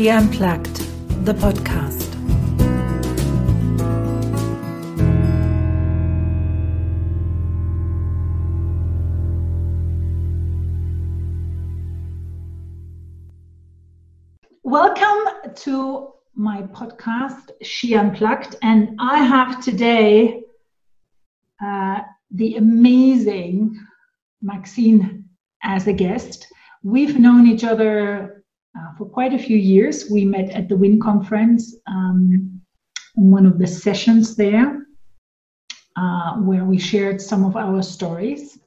She Unplugged, the podcast. Welcome to my podcast, She Unplugged, and I have today uh, the amazing Maxine as a guest. We've known each other uh, for quite a few years. We met at the WIN conference um, in one of the sessions there, uh, where we shared some of our stories.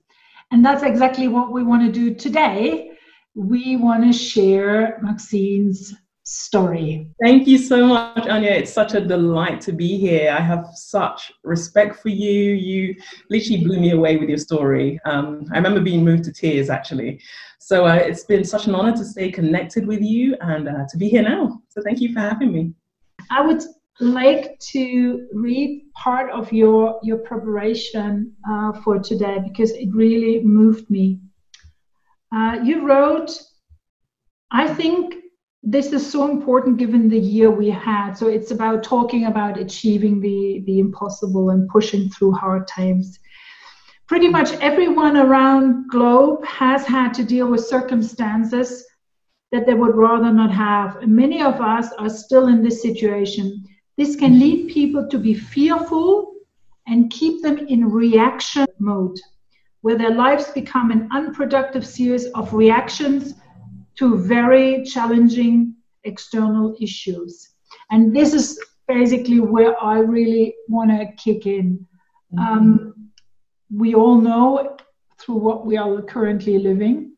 And that's exactly what we want to do today. We want to share Maxine's story. Thank you so much, Anya. It's such a delight to be here. I have such respect for you. You literally blew me away with your story. Um, I remember being moved to tears, actually. So uh, it's been such an honor to stay connected with you and uh, to be here now. So thank you for having me. I would like to read part of your your preparation uh, for today because it really moved me. Uh, you wrote, I think this is so important given the year we had. So it's about talking about achieving the, the impossible and pushing through hard times. Pretty much everyone around globe has had to deal with circumstances that they would rather not have. And many of us are still in this situation. This can lead people to be fearful and keep them in reaction mode, where their lives become an unproductive series of reactions to very challenging external issues. And this is basically where I really want to kick in. Mm-hmm. Um, we all know through what we are currently living.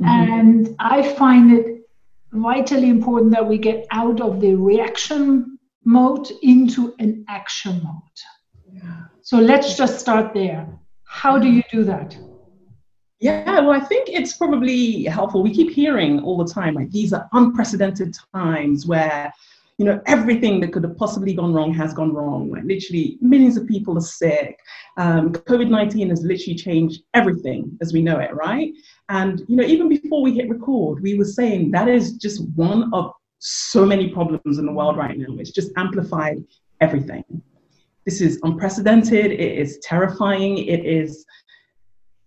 Mm-hmm. And I find it vitally important that we get out of the reaction mode into an action mode. Yeah. So let's just start there. How do you do that? Yeah, well, I think it's probably helpful. We keep hearing all the time, like these are unprecedented times where, you know, everything that could have possibly gone wrong has gone wrong. Like literally, millions of people are sick. Um, COVID nineteen has literally changed everything as we know it, right? And you know, even before we hit record, we were saying that is just one of so many problems in the world right now. It's just amplified everything. This is unprecedented. It is terrifying. It is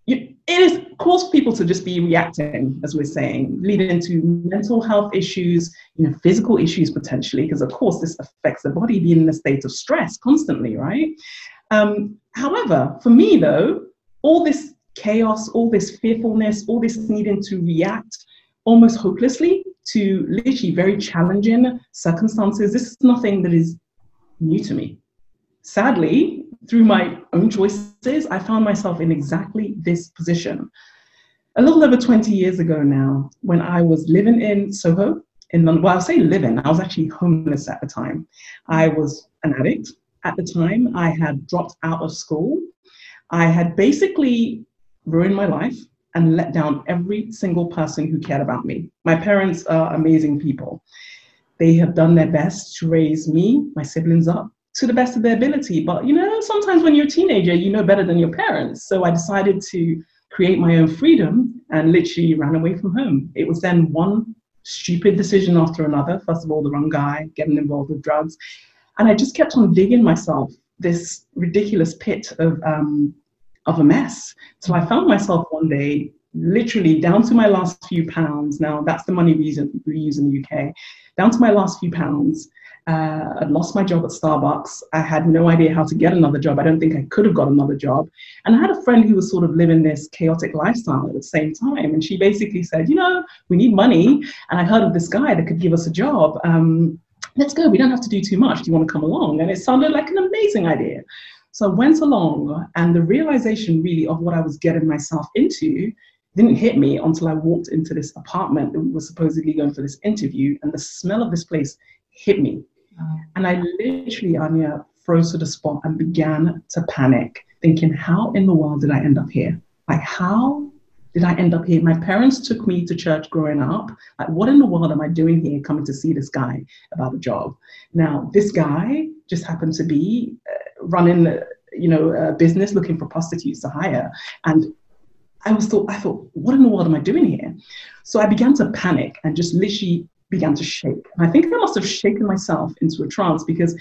it is caused people to just be reacting, as we're saying, leading to mental health issues, you know, physical issues potentially, because of course this affects the body being in a state of stress constantly, right? Um, however, for me though, all this chaos, all this fearfulness, all this needing to react almost hopelessly to literally very challenging circumstances, this is nothing that is new to me. Sadly, through my own choices, I found myself in exactly this position. A little over 20 years ago now, when I was living in Soho, in London, well, I'll say living, I was actually homeless at the time. I was an addict at the time. I had dropped out of school. I had basically ruined my life and let down every single person who cared about me. My parents are amazing people. They have done their best to raise me, my siblings up, to the best of their ability. But you know, sometimes when you're a teenager, you know better than your parents. So I decided to create my own freedom and literally ran away from home. It was then one stupid decision after another. First of all, the wrong guy, getting involved with drugs. And I just kept on digging myself this ridiculous pit of um, of a mess. So I found myself one day literally down to my last few pounds. Now that's the money we use, we use in the UK. Down to my last few pounds, uh, I'd lost my job at Starbucks. I had no idea how to get another job. I don't think I could have got another job. And I had a friend who was sort of living this chaotic lifestyle at the same time. And she basically said, You know, we need money. And I heard of this guy that could give us a job. Um, let's go. We don't have to do too much. Do you want to come along? And it sounded like an amazing idea. So I went along, and the realization really of what I was getting myself into didn't hit me until I walked into this apartment that was supposedly going for this interview. And the smell of this place hit me and I literally, Anya, froze to the spot and began to panic, thinking, how in the world did I end up here? Like, how did I end up here? My parents took me to church growing up. Like, what in the world am I doing here coming to see this guy about a job? Now, this guy just happened to be uh, running, uh, you know, a business looking for prostitutes to hire. And I was thought, I thought, what in the world am I doing here? So I began to panic and just literally began to shake. And I think I must have shaken myself into a trance because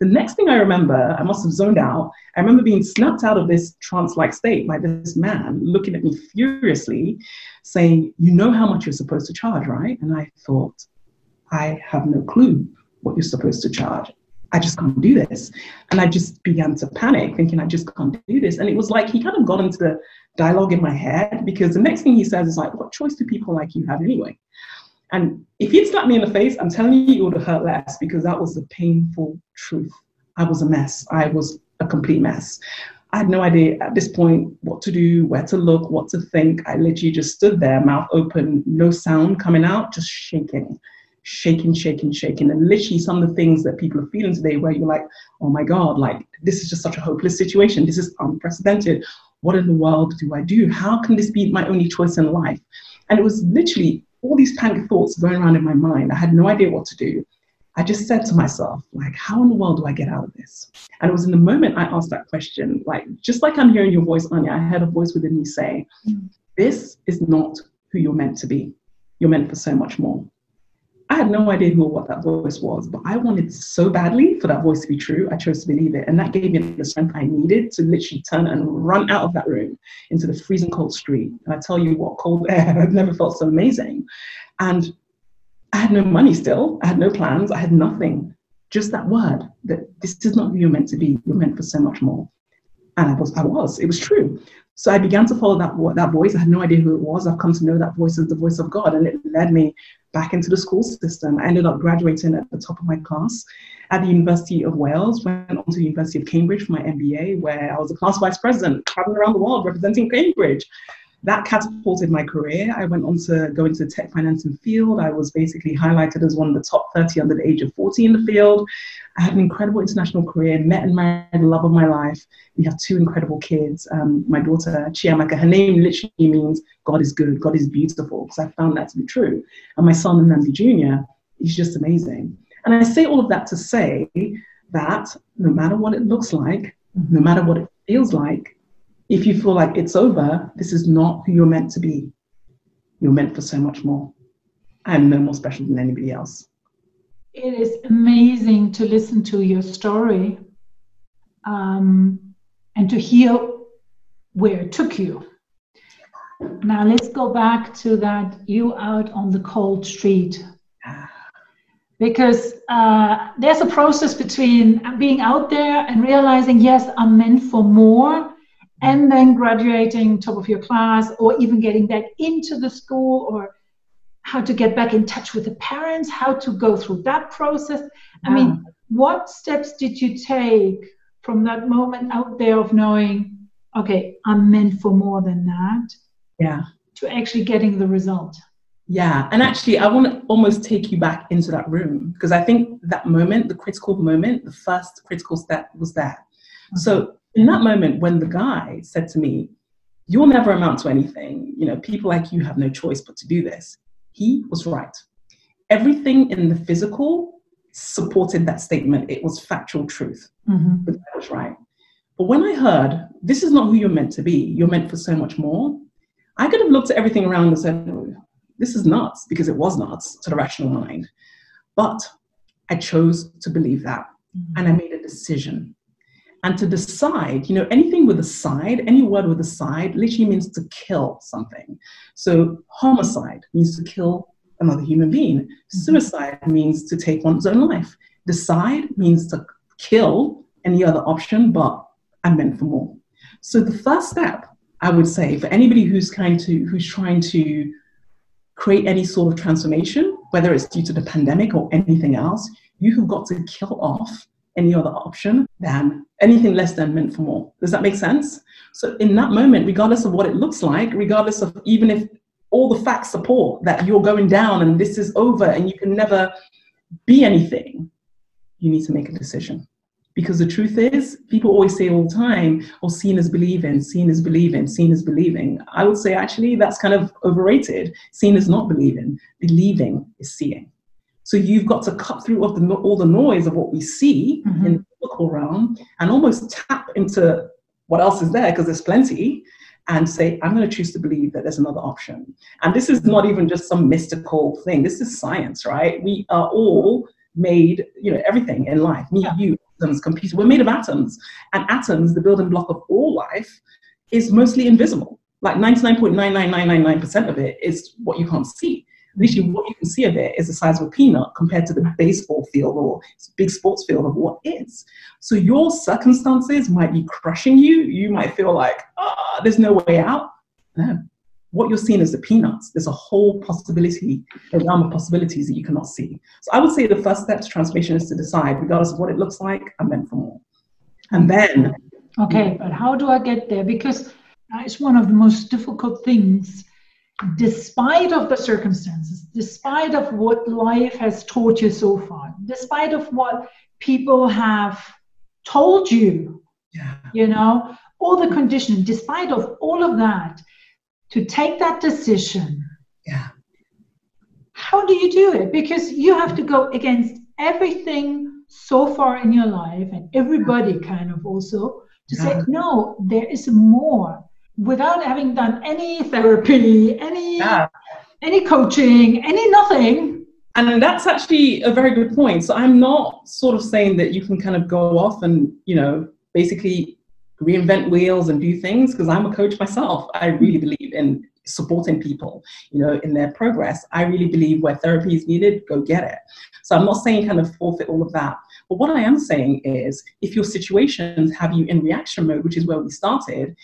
the next thing I remember, I must have zoned out. I remember being snapped out of this trance like state by this man looking at me furiously, saying, You know how much you're supposed to charge, right? And I thought, I have no clue what you're supposed to charge. I just can't do this. And I just began to panic, thinking, I just can't do this. And it was like he kind of got into the dialogue in my head because the next thing he says is like, What choice do people like you have anyway? And if he'd slapped me in the face, I'm telling you, it would have hurt less because that was the painful truth. I was a mess. I was a complete mess. I had no idea at this point what to do, where to look, what to think. I literally just stood there, mouth open, no sound coming out, just shaking, shaking, shaking, shaking. And literally some of the things that people are feeling today where you're like, oh my God, like this is just such a hopeless situation. This is unprecedented. What in the world do I do? How can this be my only choice in life? And it was literally all these panic thoughts going around in my mind. I had no idea what to do. I just said to myself, like, how in the world do I get out of this? And it was in the moment I asked that question, like, just like I'm hearing your voice, Anya, I heard a voice within me say, mm. this is not who you're meant to be. You're meant for so much more. I had no idea who or what that voice was, but I wanted so badly for that voice to be true. I chose to believe it. And that gave me the strength I needed to literally turn and run out of that room into the freezing cold street. And I tell you what, cold air, I've never felt so amazing. And I had no money still. I had no plans. I had nothing. Just that word that this is not who you're meant to be. You're meant for so much more. And I was, I was. It was true. So I began to follow that that voice. I had no idea who it was. I've come to know that voice as the voice of God, and it led me back into the school system. I ended up graduating at the top of my class at the University of Wales. Went on to the University of Cambridge for my MBA, where I was a class vice president, traveling around the world representing Cambridge that catapulted my career. I went on to go into the tech financing field. I was basically highlighted as one of the top 30 under the age of 40 in the field. I had an incredible international career, met and married the love of my life. We have two incredible kids. Um, my daughter, Chiamaka, her name literally means God is good, God is beautiful, because I found that to be true. And my son, Nnamdi Jr., he's just amazing. And I say all of that to say that no matter what it looks like, no matter what it feels like, if you feel like it's over, this is not who you're meant to be. You're meant for so much more. I'm no more special than anybody else. It is amazing to listen to your story um, and to hear where it took you. Now let's go back to that you out on the cold street. Because uh, there's a process between being out there and realizing, yes, I'm meant for more, and then graduating top of your class or even getting back into the school or how to get back in touch with the parents how to go through that process. I mean what steps did you take from that moment out there of knowing okay i'm meant for more than that yeah. to actually getting the result? Yeah and actually i want to almost take you back into that room because i think that moment the critical moment the first critical step was there. Mm-hmm. so in that moment when the guy said to me, You'll never amount to anything, you know, people like you have no choice but to do this, he was right. Everything in the physical supported that statement. It was factual truth. Mm-hmm. But that was right. But when I heard, this is not who you're meant to be, you're meant for so much more, I could have looked at everything around and said, oh, this is nuts, because it was nuts to the rational mind. But I chose to believe that. Mm-hmm. And I made a decision and to decide, you know, anything with a side, any word with a side literally means to kill something. So homicide means to kill another human being. Mm-hmm. Suicide means to take one's own life. Decide means to kill any other option, but I'm meant for more. So the first step, I would say, for anybody who's kind to who's trying to create any sort of transformation, whether it's due to the pandemic or anything else, you have got to kill off any other option than anything less than meant for more. Does that make sense? So in that moment, regardless of what it looks like, regardless of even if all the facts support that you're going down and this is over and you can never be anything, you need to make a decision. Because the truth is, people always say all the time, oh, seeing is believing, seeing is believing, seeing is believing. I would say actually that's kind of overrated. Seeing is not believing, believing is seeing. So you've got to cut through all the, all the noise of what we see mm-hmm. in the biblical realm and almost tap into what else is there because there's plenty and say, I'm going to choose to believe that there's another option. And this is not even just some mystical thing. This is science, right? We are all made, you know, everything in life. Me, yeah. you, atoms, computers. We're made of atoms. And atoms, the building block of all life, is mostly invisible. Like 99.99999% of it is what you can't see. Literally, what you can see of it is the size of a peanut compared to the baseball field or big sports field of what is. So your circumstances might be crushing you. You might feel like, ah, oh, there's no way out. No. What you're seeing is the peanuts. There's a whole possibility, a realm of possibilities that you cannot see. So I would say the first step to transformation is to decide, regardless of what it looks like, I'm meant for more. And then. Okay, but how do I get there? Because is one of the most difficult things despite of the circumstances despite of what life has taught you so far despite of what people have told you yeah. you know all the conditioning despite of all of that to take that decision yeah how do you do it because you have to go against everything so far in your life and everybody kind of also to yeah. say no there is more without having done any therapy, any yeah. any coaching, any nothing. And that's actually a very good point. So I'm not sort of saying that you can kind of go off and, you know, basically reinvent wheels and do things because I'm a coach myself. I really believe in supporting people, you know, in their progress. I really believe where therapy is needed, go get it. So I'm not saying kind of forfeit all of that. But what I am saying is if your situations have you in reaction mode, which is where we started,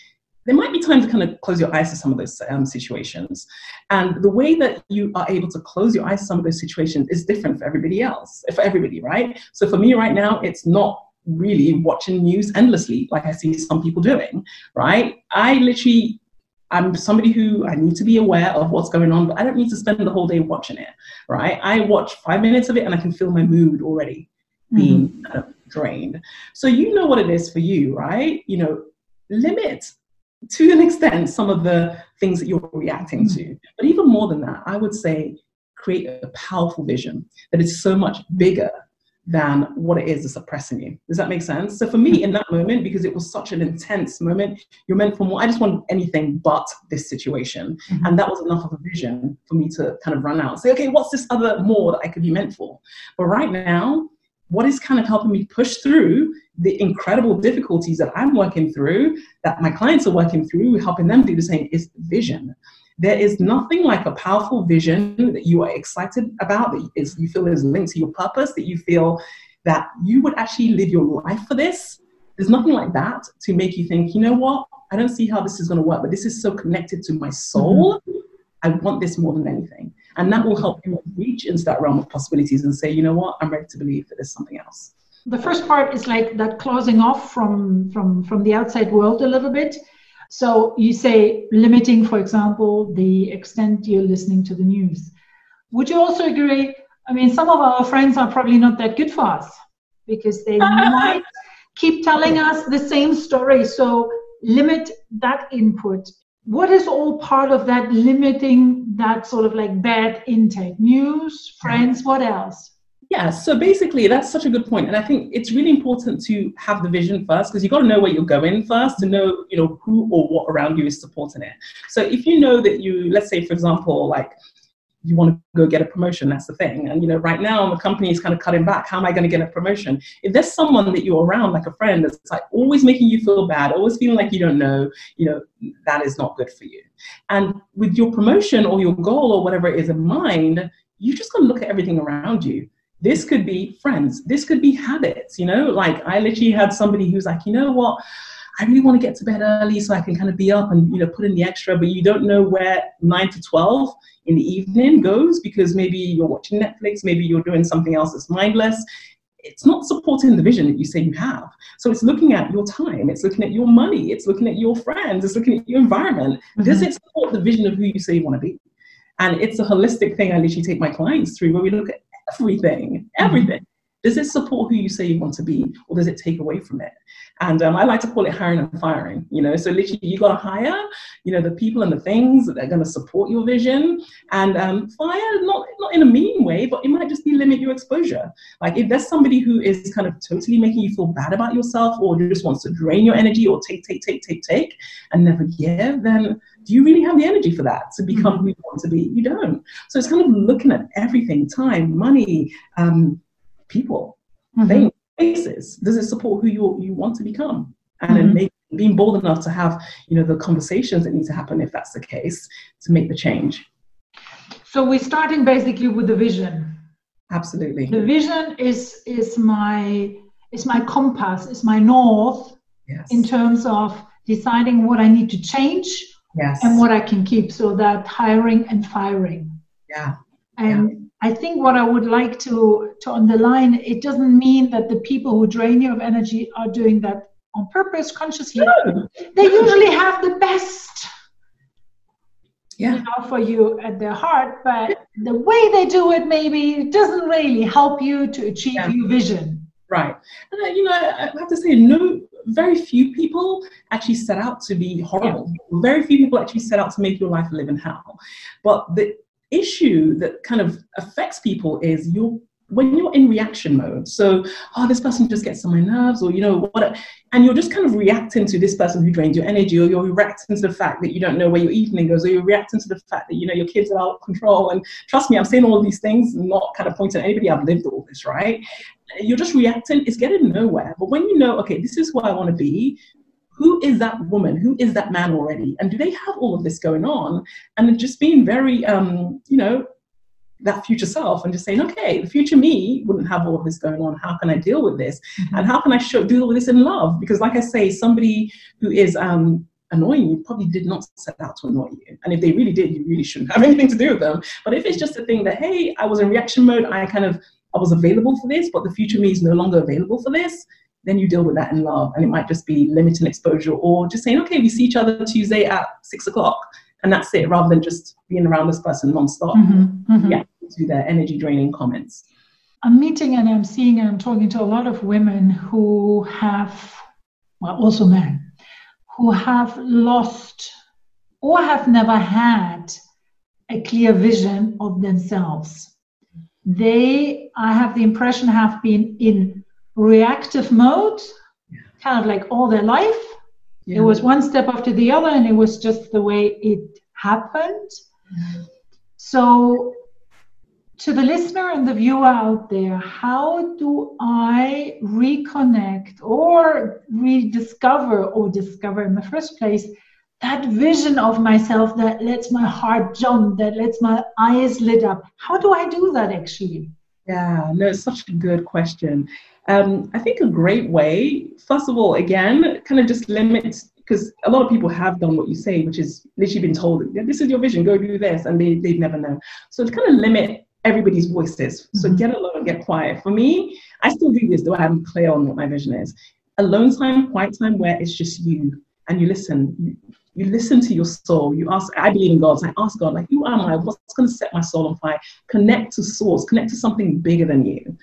there might be time to kind of close your eyes to some of those um, situations. And the way that you are able to close your eyes to some of those situations is different for everybody else, for everybody, right? So for me right now, it's not really watching news endlessly like I see some people doing, right? I literally I'm somebody who I need to be aware of what's going on, but I don't need to spend the whole day watching it, right? I watch five minutes of it and I can feel my mood already being mm-hmm. kind of drained. So you know what it is for you, right? You know, limit to an extent some of the things that you're reacting to. Hmm. But even more than that, I would say create a powerful vision that is so much bigger than what it is that's oppressing you. Does that make sense? So for me, in that moment, because it was such an intense moment, you're meant for more. I just want anything but this situation. Mm-hmm. And that was enough of a vision for me to kind of run out and say, okay, what's this other more that I could be meant for? But right now, what is kind of helping me push through the incredible difficulties that I'm working through, that my clients are working through, helping them do the same, is vision. There is nothing like a powerful vision that you are excited about, that is, you feel is linked to your purpose, that you feel that you would actually live your life for this. There's nothing like that to make you think, you know what, I don't see how this is going to work, but this is so connected to my soul. Mm-hmm. I want this more than anything. And that will help you reach into that realm of possibilities and say, you know what, I'm ready to believe that there's something else. The first part is like that closing off from from from the outside world a little bit. So you say limiting for example the extent you're listening to the news. Would you also agree? I mean some of our friends are probably not that good for us because they might keep telling us the same story. So limit that input what is all part of that limiting that sort of like bad intake news friends what else yeah, so basically, that's such a good point, and I think it's really important to have the vision first because you've got to know where you're going first to know, you know, who or what around you is supporting it. So if you know that you, let's say, for example, like you want to go get a promotion, that's the thing, and you know, right now the company is kind of cutting back. How am I going to get a promotion? If there's someone that you're around, like a friend, that's like always making you feel bad, always feeling like you don't know, you know, that is not good for you. And with your promotion or your goal or whatever it is in mind, you just got to look at everything around you this could be friends. This could be habits, you know? Like I literally had somebody who's like, you know what? I really want to get to bed early so I can kind of be up and you know put in the extra, but you don't know where nine to twelve in the evening goes because maybe you're watching Netflix, maybe you're doing something else that's mindless. It's not supporting the vision that you say you have. So it's looking at your time, it's looking at your money, it's looking at your friends, it's looking at your environment. Mm-hmm. Does it support the vision of who you say you want to be? And it's a holistic thing I literally take my clients through where we look at everything, mm-hmm. Does it support who you say you want to be, or does it take away from it? And um, I like to call it hiring and firing. You know, so literally you got to hire, you know, the people and the things that are going to support your vision, and um, fire not not in a mean way, but it might just be limit your exposure. Like if there's somebody who is kind of totally making you feel bad about yourself, or just wants to drain your energy, or take take take take take, and never give, then do you really have the energy for that to become mm-hmm. who you want to be? You don't. So it's kind of looking at everything: time, money, um, people, mm-hmm. things basis? Does it support who you you want to become? And mm-hmm. then maybe being bold enough to have you know the conversations that need to happen if that's the case to make the change. So we're starting basically with the vision. Absolutely. The vision is is my is my compass, is my north yes. in terms of deciding what I need to change yes. and what I can keep. So that hiring and firing. Yeah. And yeah. I think what I would like to, to underline, it doesn't mean that the people who drain you of energy are doing that on purpose, consciously. No. They usually have the best yeah. you know, for you at their heart, but the way they do it maybe doesn't really help you to achieve yeah. your vision. Right. And, uh, you know, I have to say, no, very few people actually set out to be horrible. Yeah. Very few people actually set out to make your life a living hell. But the issue that kind of affects people is you're when you're in reaction mode. So oh this person just gets on my nerves or you know what and you're just kind of reacting to this person who drains your energy or you're reacting to the fact that you don't know where your evening goes or you're reacting to the fact that you know your kids are out of control. And trust me i'm saying all these things not kind of pointing at anybody. I've lived all this right? You're just reacting it's getting nowhere. But when you know okay this is who i want to be who is that woman? Who is that man already? And do they have all of this going on? And just being very, um, you know, that future self and just saying, okay, the future me wouldn't have all of this going on. How can I deal with this? Mm-hmm. And how can I show, deal with this in love? Because, like I say, somebody who is um, annoying you probably did not set out to annoy you. And if they really did, you really shouldn't have anything to do with them. But if it's just a thing that, hey, I was in reaction mode, I kind of I was available for this, but the future me is no longer available for this, then you deal with that in love. And it might just be limiting exposure or just saying, okay, we see each other Tuesday at six o'clock. And that's it, rather than just being around this person nonstop. Mm-hmm, mm-hmm. Yeah, to their energy draining comments. I'm meeting and I'm seeing and I'm talking to a lot of women who have, well, also men, who have lost or have never had a clear vision of themselves. They, I have the impression, have been in reactive mode, kind of like all their life. Yeah. It was one step after the other, and it was just the way it happened. Yeah. So, to the listener and the viewer out there, how do I reconnect or rediscover or discover in the first place that vision of myself that lets my heart jump, that lets my eyes lit up? How do I do that actually? Yeah, no, it's such a good question. Um, I think a great way, first of all, again, kind of just limits because a lot of people have done what you say, which is literally been told, this is your vision, go do this, and they, they never know. So to kind of limit everybody's voices. So mm-hmm. get alone, get quiet. For me, I still do this, though I'm clear on what my vision is. Alone time, quiet time, where it's just you and you listen. You, you listen to your soul. You ask, I believe in God. So I ask God, like, who am I? What's going to set my soul on fire? Connect to source, connect to something bigger than you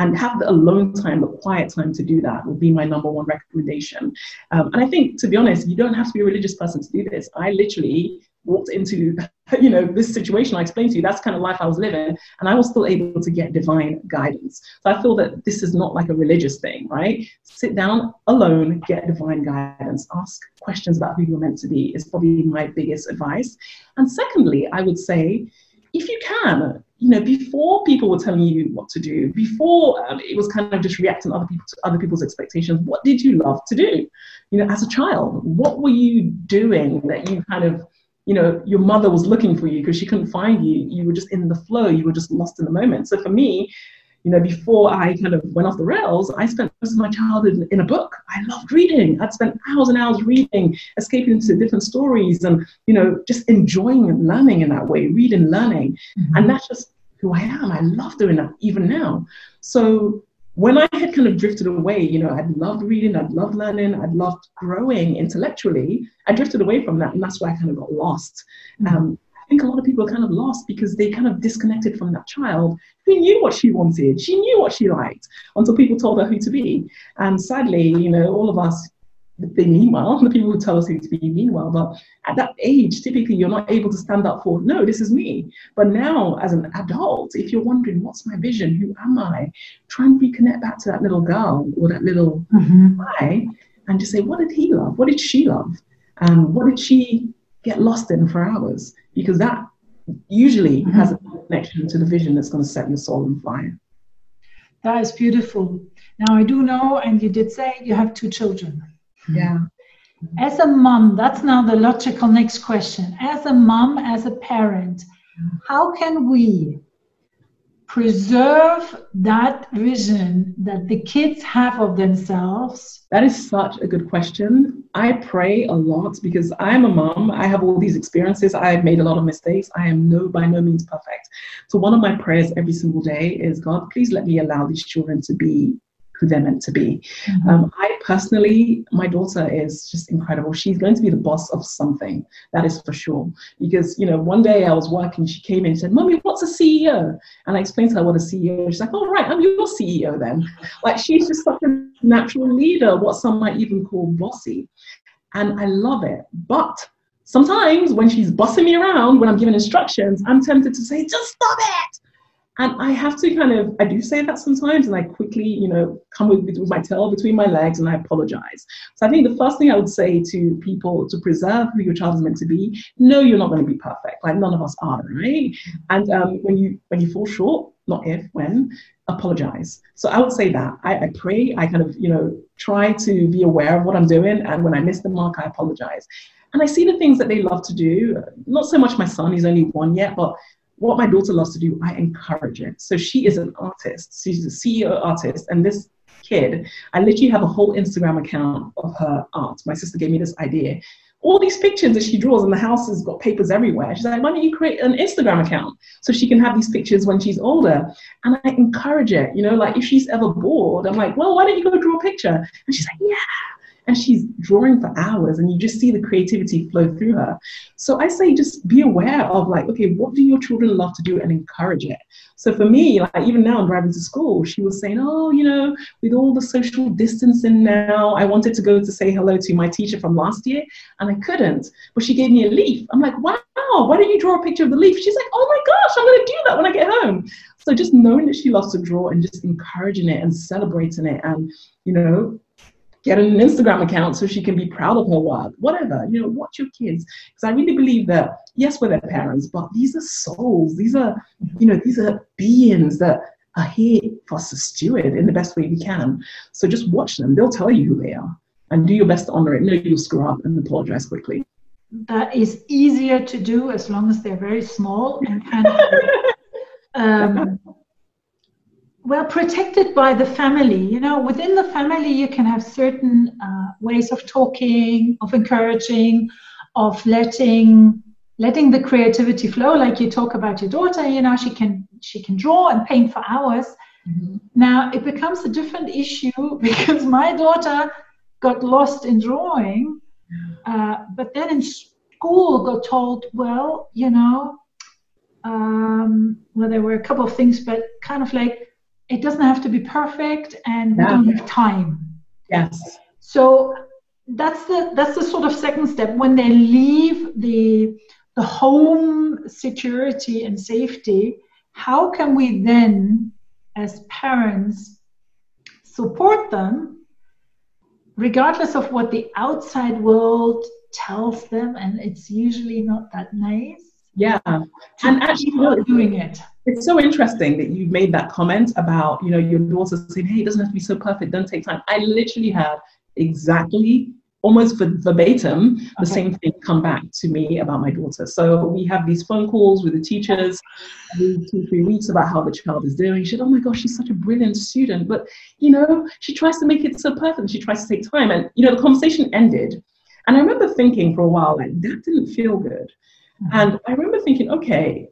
and have the alone time, the quiet time to do that would be my number one recommendation. Um, and I think, to be honest, you don't have to be a religious person to do this. I literally walked into, you know, this situation I explained to you. That's kind of life I was living, and I was still able to get divine guidance. So I feel that this is not like a religious thing, right? Sit down alone, get divine guidance, ask questions about who you're meant to be is probably my biggest advice. And secondly, I would say if you can, you know, before people were telling you what to do, before um, it was kind of just reacting other people to other people's expectations, what did you love to do? You know, as a child, what were you doing that you kind of, you know, your mother was looking for you because she couldn't find you. You were just in the flow. You were just lost in the moment. So for me, you know, before I kind of went off the rails, I spent most of my childhood in a book. I loved reading. I'd spent hours and hours reading, escaping into different stories and, you know, just enjoying and learning in that way, reading, learning. Mm-hmm. And that's just who I am. I love doing that even now. So when I had kind of drifted away, you know, I'd loved reading, I'd loved learning, I'd loved growing intellectually. I drifted away from that, and that's where I kind of got lost. Mm-hmm. Um, think a lot of people are kind of lost because they kind of disconnected from that child who knew what she wanted. She knew what she liked until people told her who to be. And sadly, you know, all of us they mean well, the people who tell us who to be mean well, but at that age, typically you're not able to stand up for, no, this is me. But now, as an adult, if you're wondering, what's my vision? Who am I? Try and reconnect back to that little girl or that little mm-hmm. boy and just say, what did he love? What did she love? And what did she get lost in for hours? Because that usually mm-hmm. has a connection to the vision that's going to set your soul on fire. That is beautiful. Now, I do know, and you did say you have two children. Mm-hmm. Yeah. Mm-hmm. As a mom, that's now the logical next question. As a mom, as a parent, mm-hmm. how can we preserve that vision that the kids have of themselves? That is such a good question. I pray a lot because I'm a mom. I have all these experiences. I've made a lot of mistakes. I am no by no means perfect. So one of my prayers every single day is God, please let me allow these children to be who they're meant to be. Mm-hmm. Um, I personally, my daughter is just incredible. She's going to be the boss of something, that is for sure. Because, you know, one day I was working, she came in and said, Mommy, what's a CEO? And I explained to her what a CEO is. She's like, oh, right, I'm your CEO then. Like, she's just such a natural leader, what some might even call bossy. And I love it. But sometimes when she's bossing me around, when I'm giving instructions, I'm tempted to say, just stop it and I have to kind of, I do say that sometimes, and I quickly, you know, come with, with my tail between my legs and I apologize. So I think the first thing I would say to people to preserve who your child is meant to be, no, you're not going to be perfect. Like none of us are, right? And um, when you when you fall short, not if, when, apologize. So I would say that. I, I pray, I kind of, you know, try to be aware of what I'm doing, and when I miss the mark, I apologize. And I see the things that they love to do. Not so much my son, he's only one yet, but what my daughter loves to do, I encourage it. So she is an artist. She's a CEO artist. And this kid, I literally have a whole Instagram account of her art. My sister gave me this idea. All these pictures that she draws in the house has got papers everywhere. She's like, why don't you create an Instagram account so she can have these pictures when she's older? And I encourage it. You know, like if she's ever bored, I'm like, well, why don't you go draw a picture? And she's like, yeah and she's drawing for hours and you just see the creativity flow through her. So i say just be aware of like okay what do your children love to do and encourage it? So for me like even now i'm driving to school she was saying oh you know with all the social distancing now i wanted to go to say hello to my teacher from last year and i couldn't but she gave me a leaf. I'm like wow why don't you draw a picture of the leaf? She's like oh my gosh i'm going to do that when i get home. So just knowing that she loves to draw and just encouraging it and celebrating it and you know get an Instagram account so she can be proud of her work, whatever, you know, watch your kids. Because I really believe that, yes, we're their parents, but these are souls. These are, you know, these are beings that are here for us to steward in the best way we can. So just watch them. They'll tell you who they are and do your best to honor it. No, you'll screw up and apologize quickly. That is easier to do as long as they're very small and kind of um, well protected by the family. You know within the family you can have certain uh, ways of talking of encouraging of letting letting the creativity flow. Like you talk about your daughter you know she can she can draw and paint for hours. Mm-hmm. now it becomes a different issue because my daughter got lost in drawing uh, but then in school got told well you know um, well there were a couple of things but kind of like it doesn't have to be perfect and we don't have time. Yes. So that's the that's the sort of second step. When they leave the the home security and safety how can we then as parents support them regardless of what the outside world tells them? And it's usually not that nice yeah. and actually not doing it it's so interesting that you made that comment about you know your daughter saying hey it doesn't have to be so perfect. Don't take time. I literally had exactly almost verbatim the okay. same thing come back to me about my daughter. So we have these phone calls with the teachers every two three weeks about how the child is doing. She said oh my gosh she's such a brilliant student. But you know she tries to make it so perfect she tries to take time. And you know the conversation ended. And i remember thinking for a while like that didn't feel good. Mm-hmm. and i remember thinking okay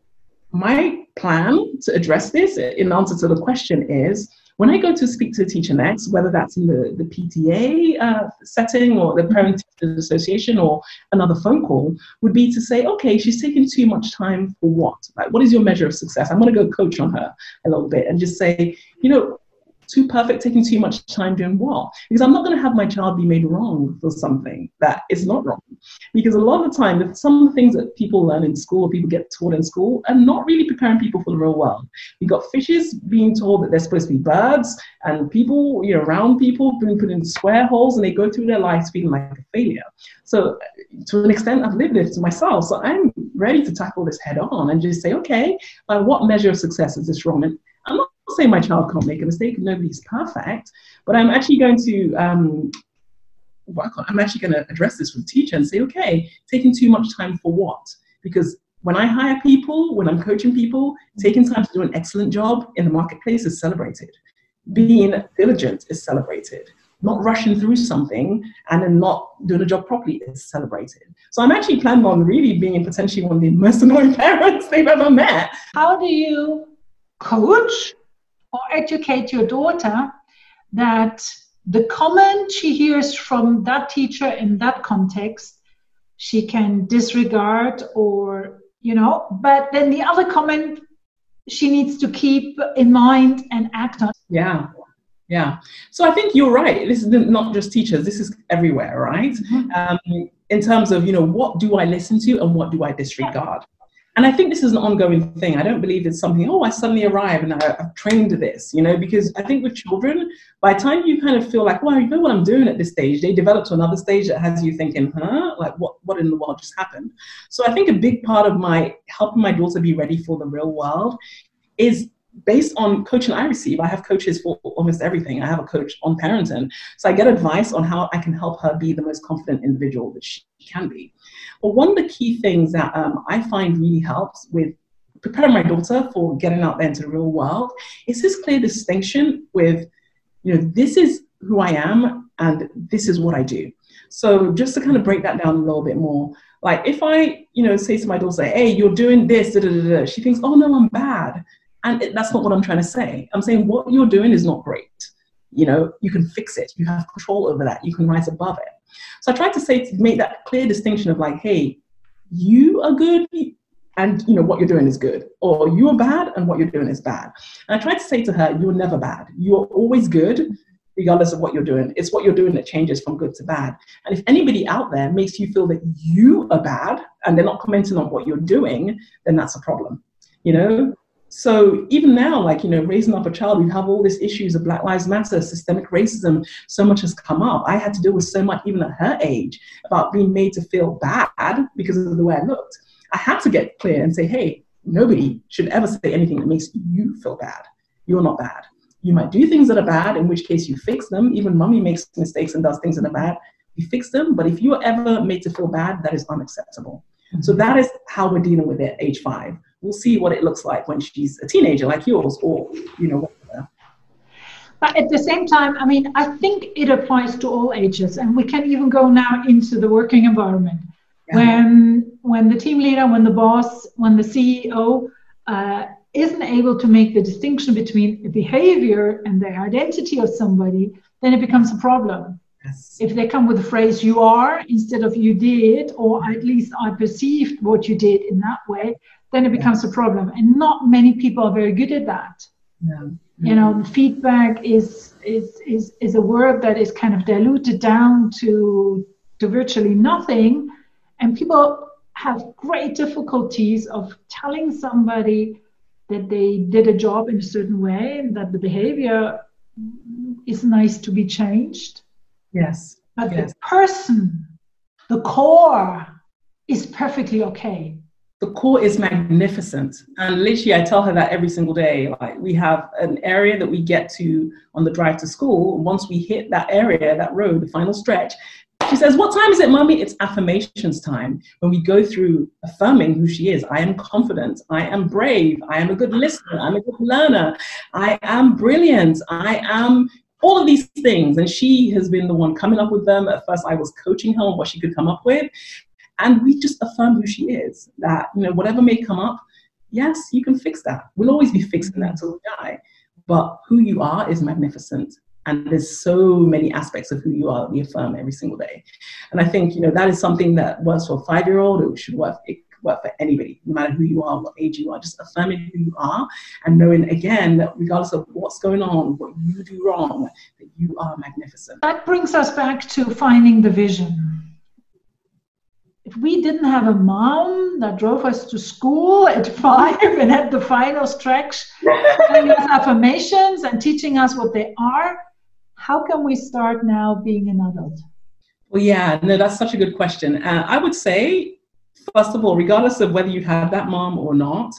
my plan to address this in answer to the question is When I go to speak to a teacher next, whether that's in the, the PTA uh, setting or the Parent Teachers Association or another phone call, would be to say, okay, she's taking too much time for what? Like, what is your measure of success? I'm going to go coach on her a little bit and just say, you know, too perfect, taking too much time doing what? Because I'm not going to have my child be made wrong for something that is not wrong. Because a lot of the time, some of the things that people learn in school, or people get taught in school, are not really preparing people for the real world. You've got fishes being told that they're supposed to be birds, and people, you know, around people being put in square holes, and they go through their lives feeling like a failure. So, to an extent, I've lived it to myself. So I'm ready to tackle this head on and just say, okay, by what measure of success is this wrong? And saying my child can't make a mistake. Nobody's perfect, but I'm actually going to um, I'm actually going to address this with the teacher and say, okay, taking too much time for what? Because when I hire people, when I'm coaching people, taking time to do an excellent job in the marketplace is celebrated. Being diligent is celebrated. Not rushing through something and then not doing a job properly is celebrated. So I'm actually planning on really being potentially one of the most annoying parents they've ever met. How do you coach or educate your daughter that the comment she hears from that teacher in that context she can disregard or you know but then the other comment she needs to keep in mind and act on. Yeah yeah. So i think you're right. This is not just teachers. This is everywhere right? Mm-hmm. um, in terms of you know what do i listen to and what do i disregard and I think this is an ongoing thing. I don't believe it's something, oh, I suddenly arrive and I, have trained this, you know, because I think with children, by the time you kind of feel like, well, you know what I'm doing at this stage, they develop to another stage that has you thinking, huh, like what, what in the world just happened? So I think a big part of my helping my daughter be ready for the real world is based on coaching I receive, I have coaches for almost everything. I have a coach on parenting. So I get advice on how I can help her be the most confident individual that she can be. But one of the key things that um, I find really helps with preparing my daughter for getting out there into the real world is this clear distinction with, you know, this is who I am and this is what I do. So just to kind of break that down a little bit more, like if I, you know, say to my daughter, hey, you're doing this, da, da, da, she thinks, oh no, I'm bad. And it, that's not what I'm trying to say. I'm saying what you're doing is not great. You know, you can fix it. You have control over that. You can rise above it. So I try to say to make that clear distinction of like, hey, you are good and you know what you're doing is good, or you are bad and what you're doing is bad. And I try to say to her, you're never bad. You're always good, regardless of what you're doing. It's what you're doing that changes from good to bad. And if anybody out there makes you feel that you are bad and they're not commenting on what you're doing, then that's a problem. You know, so even now, like, you know, raising up a child, we have all these issues of Black Lives Matter, systemic racism, so much has come up. I had to deal with so much, even at her age, about being made to feel bad because of the way I looked. I had to get clear and say, hey, nobody should ever say anything that makes you feel bad. You're not bad. You might do things that are bad, in which case you fix them. Even mommy makes mistakes and does things that are bad. You fix them. But if you're ever made to feel bad, that is unacceptable. Mm-hmm. So that is how we're dealing with it age five we'll see what it looks like when she's a teenager like yours or you know whatever. but at the same time i mean i think it applies to all ages and we can even go now into the working environment yeah. when when the team leader when the boss when the ceo uh, isn't able to make the distinction between the behavior and the identity of somebody then it becomes a problem Yes. If they come with the phrase you are instead of you did, or at least I perceived what you did in that way, then it becomes a problem. And not many people are very good at that. Yeah. You know, feedback is, is is is a word that is kind of diluted down to to virtually nothing, and people have great difficulties of telling somebody that they did a job in a certain way and that the behavior is nice to be changed. Yes. But yes. the person, the core, is perfectly okay the core is magnificent. And literally, I tell her that every single day. Like, we have an area that we get to on the drive to school. Once we hit that area, that road, the final stretch, she says, What time is it, mommy? It's affirmations time. When we go through affirming who she is, I am confident, I am brave, I am a good listener, I'm a good learner, I am brilliant, I am all of these things. And she has been the one coming up with them. At first, I was coaching her on what she could come up with. And we just affirm who she is. That, you know, whatever may come up, yes, you can fix that. We'll always be fixing that until we die. but who you are is magnificent. And there's so many aspects of who you are that we affirm every single day. And I think, you know, that is something that works for a five year old, it should work, it work for anybody, no matter who you are, what age you are, just affirming who you are and knowing again that regardless of what's going on, what you do wrong, that you are magnificent. That brings us back to finding the vision if we didn't have a mom that drove us to school at five and had the final stretch, telling us affirmations and teaching us what they are, how can we start now being an adult? Well, yeah, no, that's such a good question. Uh, I would say, first of all, regardless of whether you have that mom or not,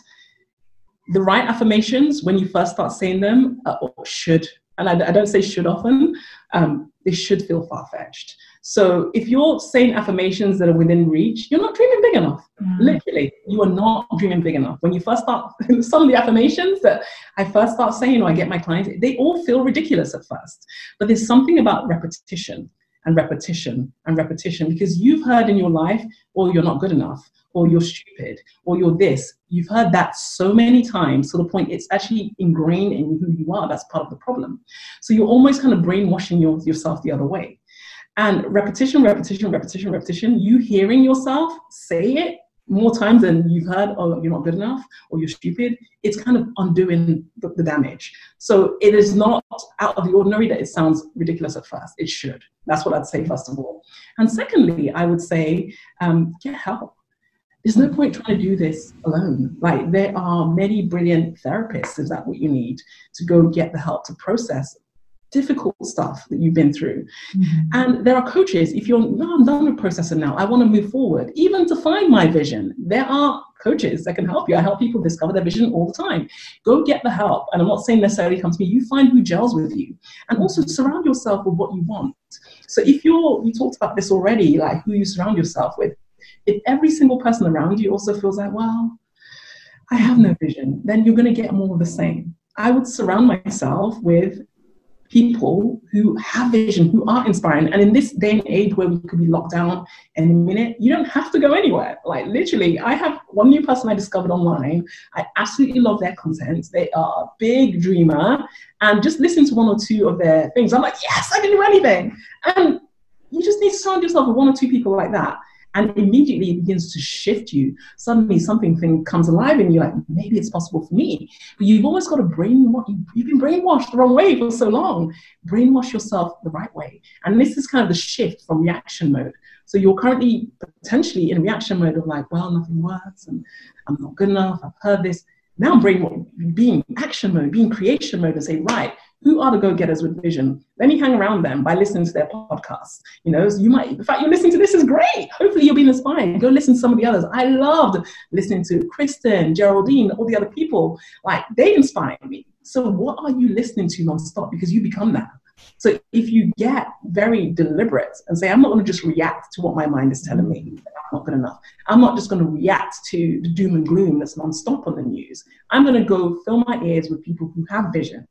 the right affirmations, when you first start saying them, uh, should, and I, I, don't say should often, um, they should feel far fetched. So if you're saying affirmations that are within reach, you're not dreaming big enough. Mm. Literally, you are not dreaming big enough. When you first start, some of the affirmations that I first start saying or I get my clients, they all feel ridiculous at first. But there's something about repetition and repetition and repetition because you've heard in your life, or oh, you're not good enough, or you're stupid, or you're this. You've heard that so many times to the point it's actually ingrained in who you are. That's part of the problem. So you're almost kind of brainwashing your, yourself the other way. And repetition, repetition, repetition, repetition, you hearing yourself say it more times than you've heard, oh, you're not good enough or you're stupid, it's kind of undoing the, the, damage. So it is not out of the ordinary that it sounds ridiculous at first. It should. That's what I'd say, first of all. And secondly, I would say um, get help. There's no point trying to do this alone. Like, there are many brilliant therapists, is that what you need, to go get the help to process difficult stuff that you've been through. Mm-hmm. And there are coaches, if you're, no, I'm done with processing now, I want to move forward, even to find my vision, there are coaches that can help you. I help people discover their vision all the time. Go get the help. And I'm not saying necessarily come to me, you find who gels with you. And also surround yourself with what you want. So if you're, you talked about this already, like who you surround yourself with, if every single person around you also feels like, well, I have no vision, then you're going to get more of the same. I would surround myself with people who have vision, who are inspiring. And in this day and age where we could be locked down in a minute, you don't have to go anywhere. Like literally, I have one new person I discovered online. I absolutely love their content. They are a big dreamer. And just listen to one or two of their things. I'm like, yes, I can do anything. And you just need to surround yourself with one or two people like that and immediately it begins to shift you. Suddenly something thing comes alive and you're like, maybe it's possible for me. But you've always got to brainwash, you've been brainwashed the wrong way for so long. Brainwash yourself the right way. And this is kind of the shift from reaction mode. So you're currently potentially in reaction mode of like, well, nothing works and I'm not good enough, I've heard this. Now brain being action mode, being creation mode and say, right, who are the go-getters with vision? Let me hang around them by listening to their podcasts. You know, so you might, in fact, you're listening to this is great. Hopefully you'll be inspired. Go listen to some of the others. I loved listening to Kristen, Geraldine, all the other people. Like they inspire me. So what are you listening to nonstop? Because you become that. So if you get very deliberate and say, I'm not going to just react to what my mind is telling me, I'm not good enough. I'm not just going to react to the doom and gloom that's nonstop on the news. I'm going to go fill my ears with people who have vision,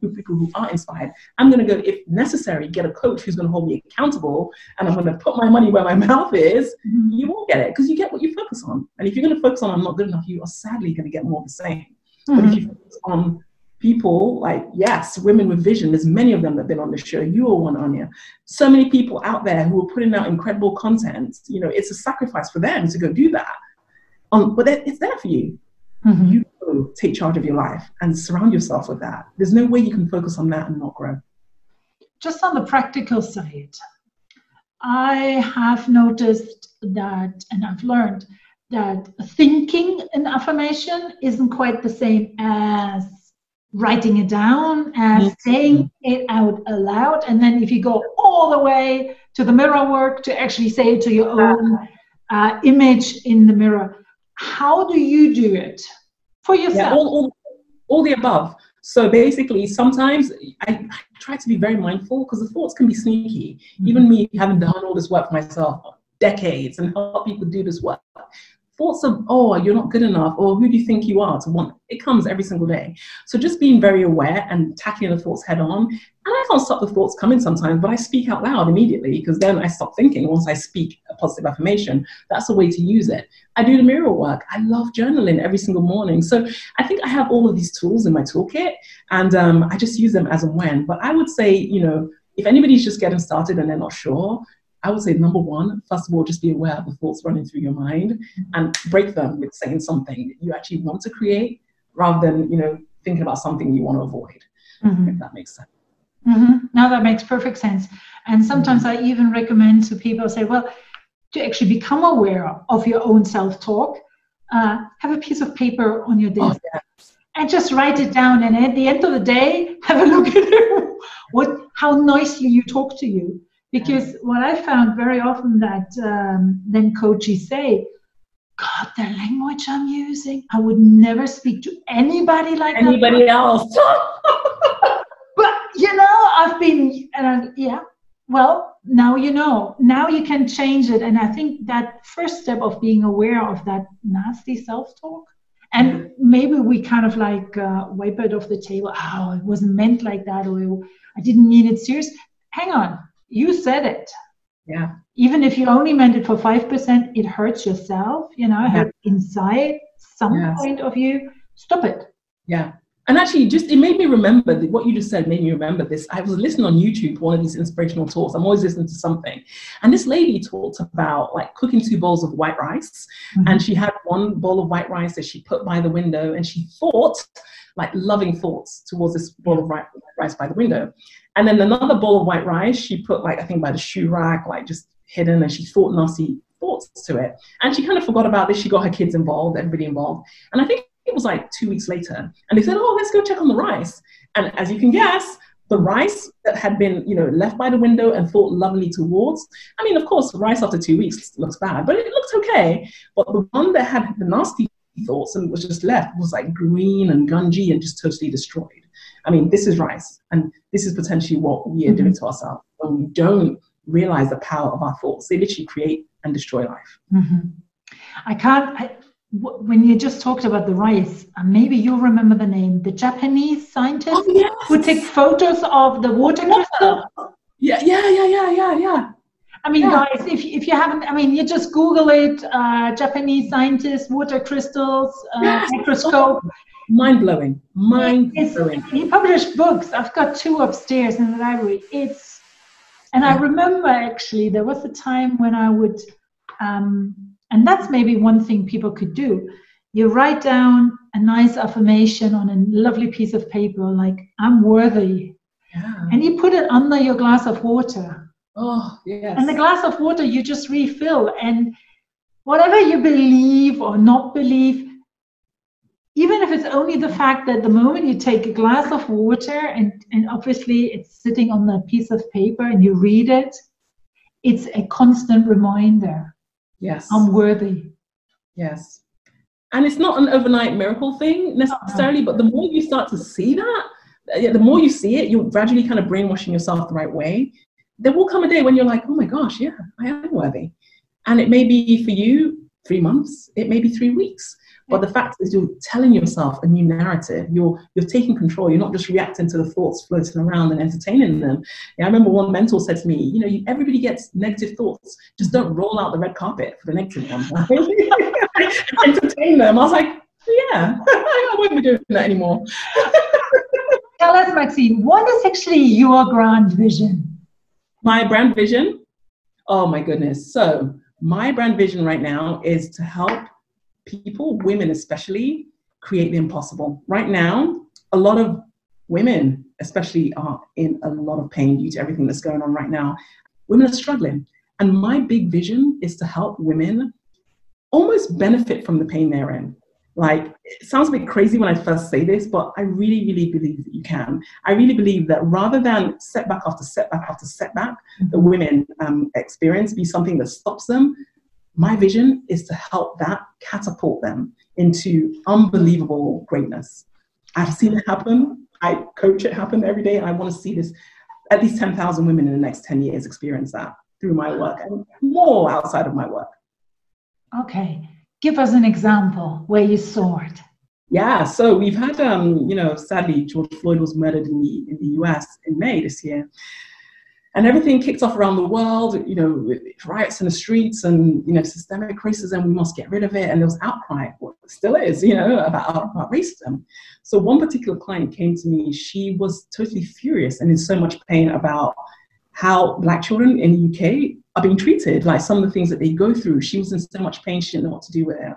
with people who are inspired. I'm going to go, if necessary, get a coach who's going to hold me accountable and I'm going to put my money where my mouth is. Mm-hmm. You won't get it because you get what you focus on. And if you're going to focus on, I'm not good enough, you are sadly going to get more of the same. Mm-hmm. But if you focus on people like yes women with vision there's many of them that have been on the show you are one Anja so many people out there who are putting out incredible content you know it's a sacrifice for them to go do that um, but it's there for you mm-hmm. you take charge of your life and surround yourself with that. There's no way you can focus on that and not grow. Just on the practical side, I have noticed that, and I've learned that thinking an affirmation isn't quite the same as writing it down, as mm-hmm. saying it out aloud. And then if you go all the way to the mirror work to actually say it to your own uh, image in the mirror, how do you do it? For yourself. Yeah, all, all, all the above. So basically, sometimes I, I try to be very mindful because the thoughts can be sneaky. Mm-hmm. Even me having done all this work for myself decades and help people do this work. Thoughts of, oh, you're not good enough, or who do you think you are to want, it comes every single day. So just being very aware and tackling the thoughts head on. And I can't stop the thoughts coming sometimes, but I speak out loud immediately because then I stop thinking once I speak a positive affirmation. That's a way to use it. I do the mirror work. I love journaling every single morning. So I think I have all of these tools in my toolkit and um, I just use them as and when. But I would say, you know, if anybody's just getting started and they're not sure, I would say number one, first of all, just be aware of the thoughts running through your mind and break them with saying something that you actually want to create rather than, you know, thinking about something you want to avoid. Mm-hmm. If that makes sense. Mm-hmm. No, that makes perfect sense. And sometimes mm-hmm. I even recommend to people say, well, to actually become aware of your own self-talk, uh, have a piece of paper on your desk oh, yeah. and just write it down. And at the end of the day, have a look at it, what how nicely you talk to you. Because what I found very often that um, then coaches say, God, the language I'm using, I would never speak to anybody like that. anybody that. else. but you know, I've been, and I, yeah, well, now you know. Now you can change it, and I think that first step of being aware of that nasty self-talk, and maybe we kind of like uh, wipe it off the table. Oh, it wasn't meant like that, or I didn't mean it serious. Hang on, you said it. Yeah. Even if you only meant it for 5%, it hurts yourself, you know, yeah. inside some yes. point of you. Stop it. Yeah. And actually, just it made me remember that what you just said made me remember this. I was listening on YouTube one of these inspirational talks. I'm always listening to something. And this lady talked about like cooking two bowls of white rice. Mm-hmm. And she had one bowl of white rice that she put by the window and she thought like loving thoughts towards this bowl of white rice by the window. And then another bowl of white rice, she put like, I think by the shoe rack, like just hidden, and she thought nasty thoughts to it. And she kind of forgot about this. She got her kids involved, everybody involved. And I think it was like two weeks later. And they said, oh, let's go check on the rice. And as you can guess, the rice that had been, you know, left by the window and thought lovely towards. I mean, of course, rice after two weeks looks bad, but it looked okay. But the one that had the nasty thoughts and was just left was like green and gungy and just totally destroyed. I mean, this is rice, and this is potentially what we are mm-hmm. doing to ourselves when we don't realize the power of our thoughts. They literally create and destroy life. Mm-hmm. I can't. I, w- when you just talked about the rice, uh, maybe you'll remember the name, the Japanese scientist oh, yes. who take photos of the water crystal. Yeah, yeah, yeah, yeah, yeah, yeah. I mean, yeah. guys, if, if you haven't, I mean, you just Google it, uh, Japanese scientist, water crystals, uh, yes. microscope. Mind blowing. Mind blowing. He published books. I've got two upstairs in the library. It's, and I remember actually there was a time when I would, um, and that's maybe one thing people could do. You write down a nice affirmation on a lovely piece of paper, like "I'm worthy," yeah. and you put it under your glass of water Oh, yes. And the glass of water you just refill. And whatever you believe or not believe, even if it's only the fact that the moment you take a glass of water and, and obviously it's sitting on that piece of paper and you read it, it's a constant reminder. Yes. I'm worthy. Yes. And it's not an overnight miracle thing necessarily, but the more you start to see that, the more you see it, you're gradually kind of brainwashing yourself the right way there will come a day when you're like, oh my gosh, yeah, I am worthy. And it may be for you three months, it may be three weeks. But the fact is, you're telling yourself a new narrative. You're you're taking control. You're not just reacting to the thoughts floating around and entertaining them. Yeah, I remember one mentor said to me, you know, everybody gets negative thoughts. Just don't roll out the red carpet for the negative ones. Entertain them. I was like, yeah, I won't be doing that anymore. Tell us, Maxine, what is actually your grand vision? My brand vision, oh my goodness. So, my brand vision right now is to help people, women especially, create the impossible. Right now, a lot of women, especially, are in a lot of pain due to everything that's going on right now. Women are struggling. And my big vision is to help women almost benefit from the pain they're in. Like, it sounds a bit crazy when I first say this, but I really, really believe that you can. I really believe that rather than setback after setback after setback, the mm-hmm. women um, experience be something that stops them, my vision is to help that catapult them into unbelievable greatness. I've seen it happen. I coach it happen every day. And I want to see this at least 10,000 women in the next 10 years experience that through my work and more outside of my work. Okay. give us an example where you saw it. Yeah, so we've had, um, you know, sadly, George Floyd was murdered in the in the U.S. in May this year, and everything kicked off around the world. You know, riots in the streets and you know systemic racism. We must get rid of it, and there was outcry. Well, still is, you know, about about racism. So one particular client came to me. She was totally furious and in so much pain about how black children in the UK are being treated, like some of the things that they go through. She was in so much pain, she didn't know what to do with it.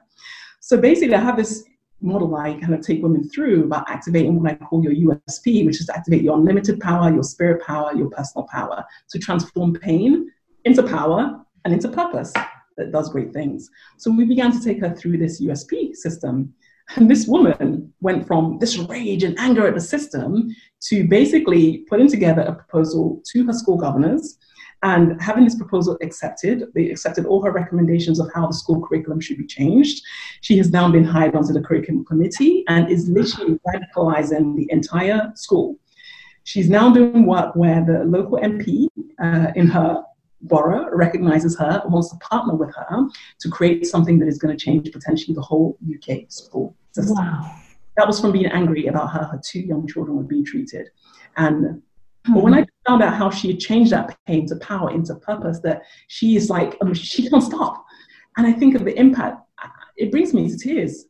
So basically, I have this model I kind of take women through about activating what I call your USP, which is to activate your unlimited power, your spirit power, your personal power, to transform pain into power and into purpose that does great things. So we began to take her through this USP system. And this woman went from this rage and anger at the system to basically putting together a proposal to her school governors and having this proposal accepted, they accepted all her recommendations of how the school curriculum should be changed. She has now been hired onto the curriculum committee and is literally radicalizing the entire school. She's now doing work where the local MP uh, in her borough recognizes her and wants to partner with her to create something that is going to change potentially the whole UK school system. Wow. That was from being angry about how her two young children were being treated. And but when I found out how she had changed that pain to power, into purpose, that she is like, um, she can't stop. And I think of the impact, it brings me to tears.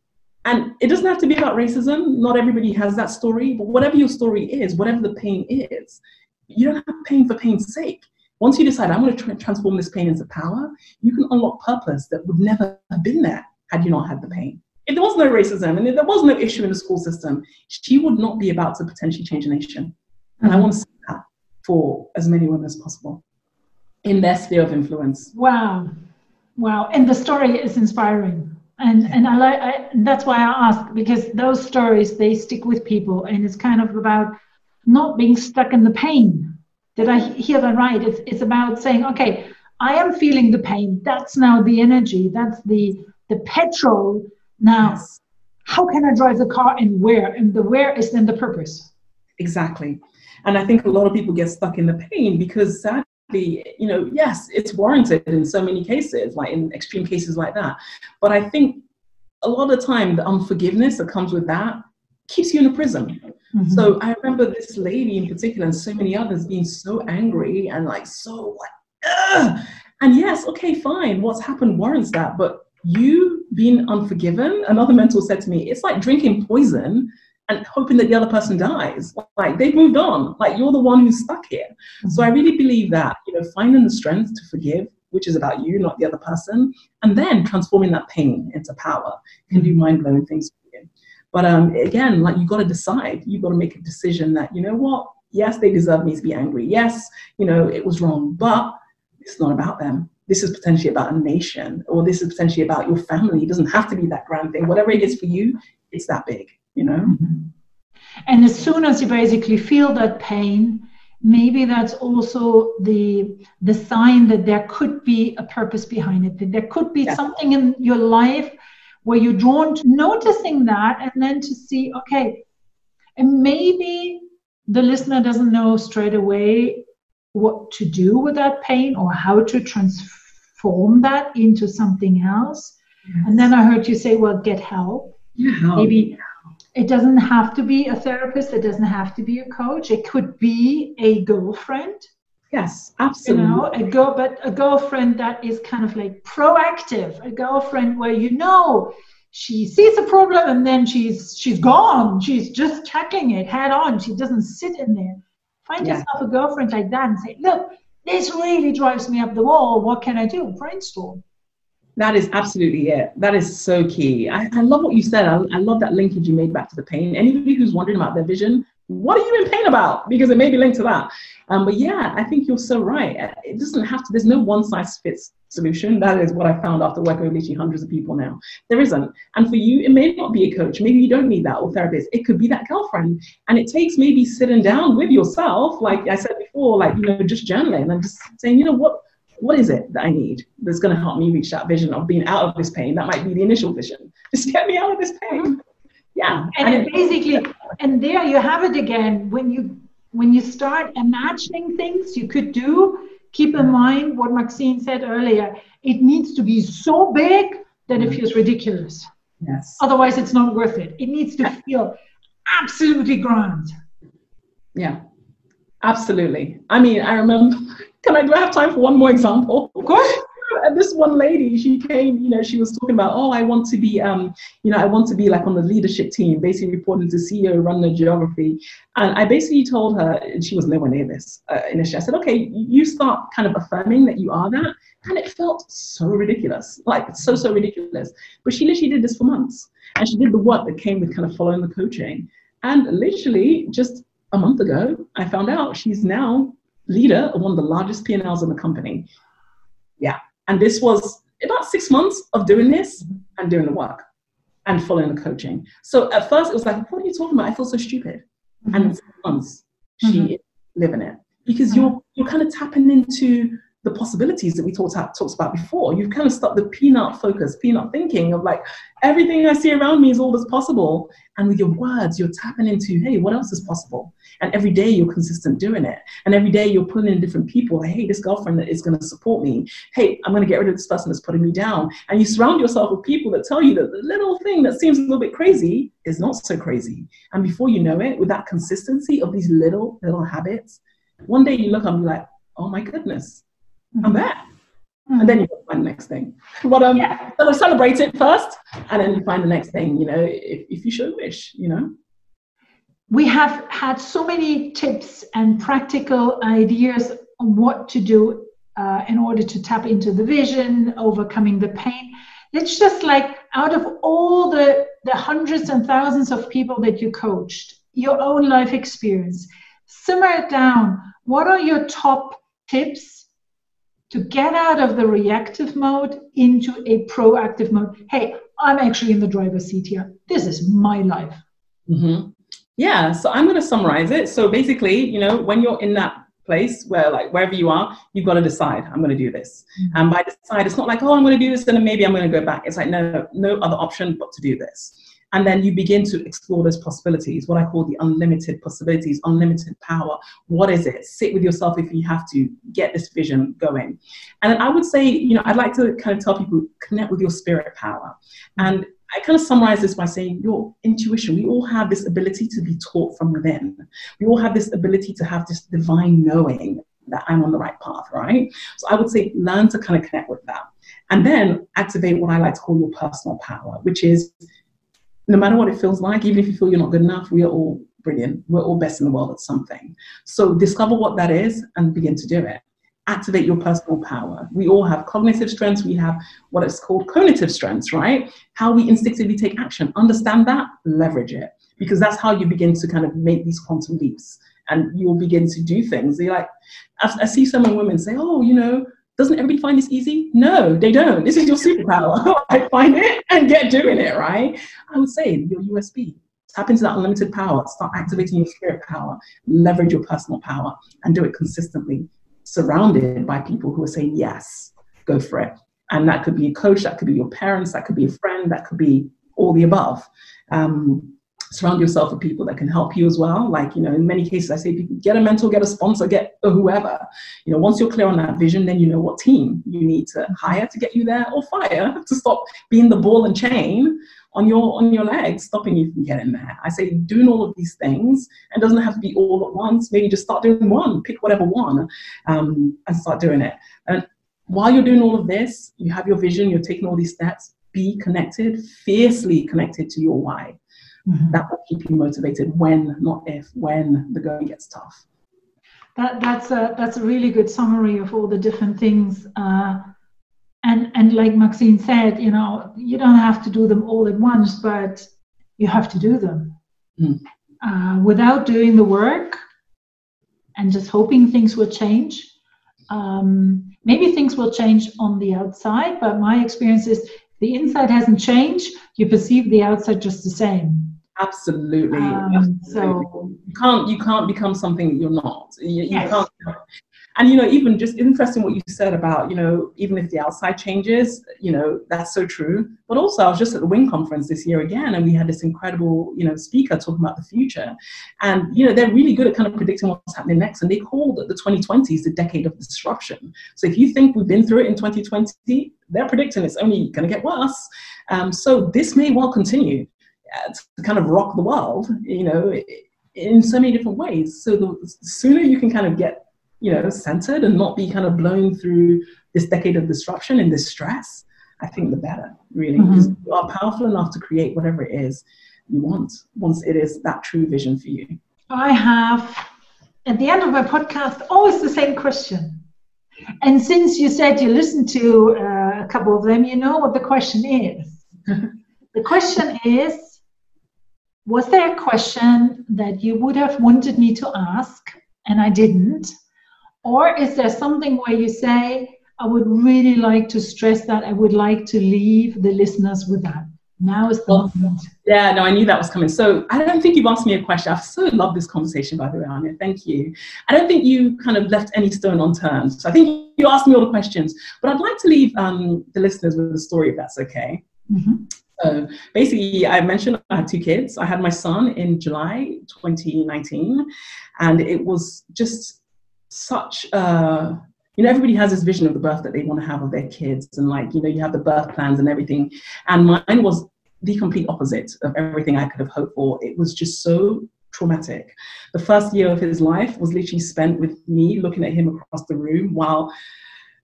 And it doesn't have to be about racism. Not everybody has that story, but whatever your story is, whatever the pain is, you don't have pain for pain's sake. Once you decide, I'm going to tra- transform this pain into power, you can unlock purpose that would never have been there had you not had the pain. If there was no racism and if there was no issue in the school system, she would not be about to potentially change a nation. And I want to for as many women as possible in their sphere of influence. Wow, wow! And the story is inspiring, and and I like that's why I ask because those stories they stick with people, and it's kind of about not being stuck in the pain. Did I hear that right? It's it's about saying, okay, I am feeling the pain. That's now the energy. That's the the petrol. Now, yes. how can I drive the car and where? And the where is then the purpose. Exactly. And I think a lot of people get stuck in the pain because sadly, you know, yes, it's warranted in so many cases, like in extreme cases like that. But I think a lot of the time, the unforgiveness that comes with that keeps you in a prison. Mm-hmm. So I remember this lady in particular, and so many others being so angry and like so like, Ugh! and yes, okay, fine, what's happened warrants that, but you being unforgiven, another mentor said to me, it's like drinking poison and hoping that the other person dies. Like they've moved on. Like you're the one who's stuck here. Mm-hmm. So I really believe that, you know, finding the strength to forgive, which is about you, not the other person, and then transforming that pain into power can do mind blowing things for you. But um, again, like you've got to decide, you've got to make a decision that, you know what, yes, they deserve me to be angry. Yes, you know, it was wrong, but it's not about them. This is potentially about a nation, or this is potentially about your family. It doesn't have to be that grand thing. Whatever it is for you, it's that big you know mm-hmm. and as soon as you basically feel that pain maybe that's also the the sign that there could be a purpose behind it that there could be yeah. something in your life where you're drawn to noticing that and then to see okay and maybe the listener doesn't know straight away what to do with that pain or how to transform that into something else yes. and then i heard you say well get help yeah, maybe it doesn't have to be a therapist. It doesn't have to be a coach. It could be a girlfriend yes absolutely you know a girl but a girlfriend that is kind of like proactive a girlfriend where you know she sees a problem and then she's she's gone. She's just tackling it head on. She doesn't sit in there. Find yeah. yourself a girlfriend like that and say look this really drives me up the wall. What can i do? Brainstorm that is absolutely it. That is so key. I, I love what you said. I, I, love that linkage you made back to the pain. Anybody who's wondering about their vision, what are you in pain about? Because it may be linked to that. Um, but yeah, I think you're so right. It doesn't have to, there's no one size fits solution. That is what I found after working with literally hundreds of people now. There isn't. And for you, it may not be a coach. Maybe you don't need that or therapist. It could be that girlfriend. And it takes maybe sitting down with yourself, like I said before, like, you know, just journaling and just saying, you know, what, what is it that I need that's going to help me reach that vision of being out of this pain? That might be the initial vision. Just get me out of this pain. Mm-hmm. Yeah. And, and basically, and there you have it again. When you when you start imagining things you could do, keep in mind what Maxine said earlier. It needs to be so big then it mm-hmm. feels ridiculous. Yes. Otherwise, it's not worth it. It needs to feel absolutely grand. Yeah, absolutely. I mean, I remember. Can I do I have time for one more example? Of course. And this one lady, she came, you know, she was talking about, oh, I want to be, um, you know, I want to be like on the leadership team, basically reporting to CEO, run the geography. And I basically told her, and she was nowhere near this uh, initially. I said, okay, you start kind of affirming that you are that. And it felt so ridiculous, like so, so ridiculous. But she literally did this for months. And she did the work that came with kind of following the coaching. And literally just a month ago, I found out she's now leader of one of the largest P&Ls in the company. Yeah. And this was about six months of doing this and doing the work and following the coaching. So at first it was like, what are you talking about? I feel so stupid. Mm-hmm. And six months, she mm-hmm. is living it. Because mm-hmm. you're you're kind of tapping into the possibilities that we talked about, talked about before. You've kind of stopped the peanut focus, peanut thinking of like everything I see around me is all that's possible. And with your words, you're tapping into, hey, what else is possible? And every day you're consistent doing it. And every day you're pulling in different people. Hey, this girlfriend that is going to support me. Hey, I'm going to get rid of this person that's putting me down. And you surround yourself with people that tell you that the little thing that seems a little bit crazy is not so crazy. And before you know it, with that consistency of these little, little habits, one day you look and you're like, oh my goodness, I'm there. Mm-hmm. And then you find the next thing. But um, yeah. so celebrate it first, and then you find the next thing. You know, if, if you should wish, you know. We have had so many tips and practical ideas on what to do uh, in order to tap into the vision, overcoming the pain. It's just like out of all the the hundreds and thousands of people that you coached, your own life experience, simmer it down. What are your top tips to get out of the reactive mode into a proactive mode. Hey, I'm actually in the driver's seat here. This is my life. Mm-hmm. Yeah, so I'm going to summarize it. So basically, you know, when you're in that place where, like, wherever you are, you've got to decide, I'm going to do this. Mm-hmm. And by decide, it's not like, oh, I'm going to do this, and then maybe I'm going to go back. It's like, no, no other option but to do this. And then you begin to explore those possibilities, what I call the unlimited possibilities, unlimited power. What is it? Sit with yourself if you have to get this vision going. And I would say, you know, I'd like to kind of tell people connect with your spirit power. And I kind of summarize this by saying your intuition. We all have this ability to be taught from within. We all have this ability to have this divine knowing that I'm on the right path, right? So I would say learn to kind of connect with that. And then activate what I like to call your personal power, which is no matter what it feels like, even if you feel you're not good enough, we are all brilliant. We're all best in the world at something. So discover what that is and begin to do it. Activate your personal power. We all have cognitive strengths. We have what is called cognitive strengths, right? How we instinctively take action. Understand that, leverage it. Because that's how you begin to kind of make these quantum leaps and you'll begin to do things. You're like, I, I see some women say, oh, you know, doesn't everybody find this easy? No, they don't. This is your superpower. I find it and get doing it, right? I would say your USP. Tap into that unlimited power. Start activating your spirit power. Leverage your personal power and do it consistently. Surrounded by people who are saying, yes, go for it. And that could be a coach, that could be your parents, that could be a friend, that could be all the above. Um, surround yourself with people that can help you as well. Like, you know, in many cases, I say get a mentor, get a sponsor, get a whoever. You know, once you're clear on that vision, then you know what team you need to hire to get you there or fire to stop being the ball and chain on your on your legs, stopping you from getting there. I say doing all of these things and doesn't have to be all at once. Maybe just start doing one, pick whatever one, um, and start doing it. And while you're doing all of this, you have your vision, you're taking all these steps, be connected, fiercely connected to your why. Mm-hmm. That will keep you motivated when, not if, when the going gets tough. That, that's a that's a really good summary of all the different things. Uh, and and like Maxine said, you know, you don't have to do them all at once, but you have to do them. Mm. Uh, without doing the work and just hoping things will change. Um, maybe things will change on the outside, but my experience is the inside hasn't changed. You perceive the outside just the same. Absolutely. Um, So you can't you can't become something you're not. You, you yes. can't. And you know, even just interesting what you said about, you know, even if the outside changes, you know, that's so true. But also I was just at the Wing conference this year again, and we had this incredible, you know, speaker talking about the future. And you know, they're really good at kind of predicting what's happening next. And they called the 2020s the decade of disruption. So if you think we've been through it in 2020, they're predicting it's only going to get worse. Um, so this may well continue to kind of rock the world, you know, in so many different ways. So the sooner you can kind of get, you know, centered and not be kind of blown through this decade of disruption and this stress, I think the better, really. Mm-hmm. You are powerful enough to create whatever it is you want once it is that true vision for you. I have, at the end of my podcast, always the same question. And since you said you listened to uh, a couple of them, you know what the question is. the question is Was there a question that you would have wanted me to ask and I didn't? Or is there something where you say, I would really like to stress that, I would like to leave the listeners with that? Now is the well, moment. Yeah, no, I knew that was coming. So I don't think you've asked me a question. I've so loved this conversation, by the way, Anja. Thank you. I don't think you kind of left any stone unturned. So I think you asked me all the questions, but I'd like to leave um, the listeners with a story, if that's okay. Mm-hmm. So basically, I mentioned I had two kids. I had my son in July 2019, and it was just such a you know, everybody has this vision of the birth that they want to have of their kids, and like, you know, you have the birth plans and everything. And mine was the complete opposite of everything I could have hoped for. It was just so traumatic. The first year of his life was literally spent with me looking at him across the room while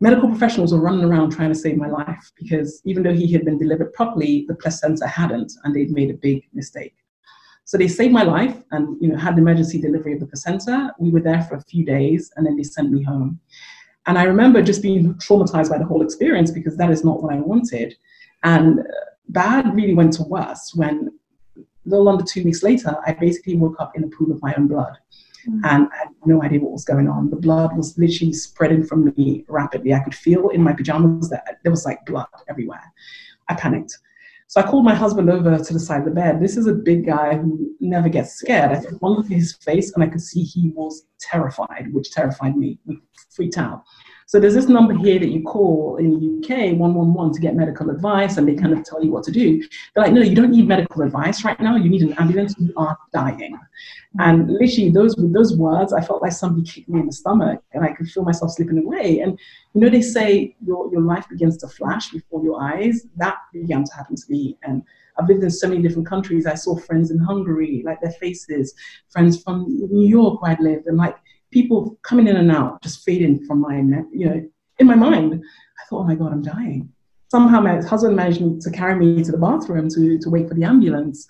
medical professionals were running around trying to save my life because even though he had been delivered properly, the placenta hadn't, and they'd made a big mistake. So they saved my life and you know had the emergency delivery of the placenta. We were there for a few days, and then they sent me home. And I remember just being traumatized by the whole experience because that is not what I wanted. And uh, bad really went to worse when a little under two weeks later, I basically woke up in a pool of my own blood. Mm-hmm. And I had no idea what was going on. The blood was literally spreading from me rapidly. I could feel in my pajamas that there was like blood everywhere. I panicked. So I called my husband over to the side of the bed. This is a big guy who never gets scared. I took one look at his face and I could see he was terrified, which terrified me. We freaked out. So there's this number here that you call in the UK, 111, to get medical advice, and they kind of tell you what to do. They're like, no, you don't need medical advice right now. You need an ambulance. You are dying. And literally, those those words, I felt like somebody kicked me in the stomach, and I could feel myself slipping away. And you know, they say your your life begins to flash before your eyes. That began to happen to me, and I've lived in so many different countries. I saw friends in Hungary, like their faces, friends from New York where I'd lived, and like people coming in and out, just fading from my, you know, in my mind. I thought, oh my God, I'm dying. Somehow my husband managed to carry me to the bathroom to, to wait for the ambulance.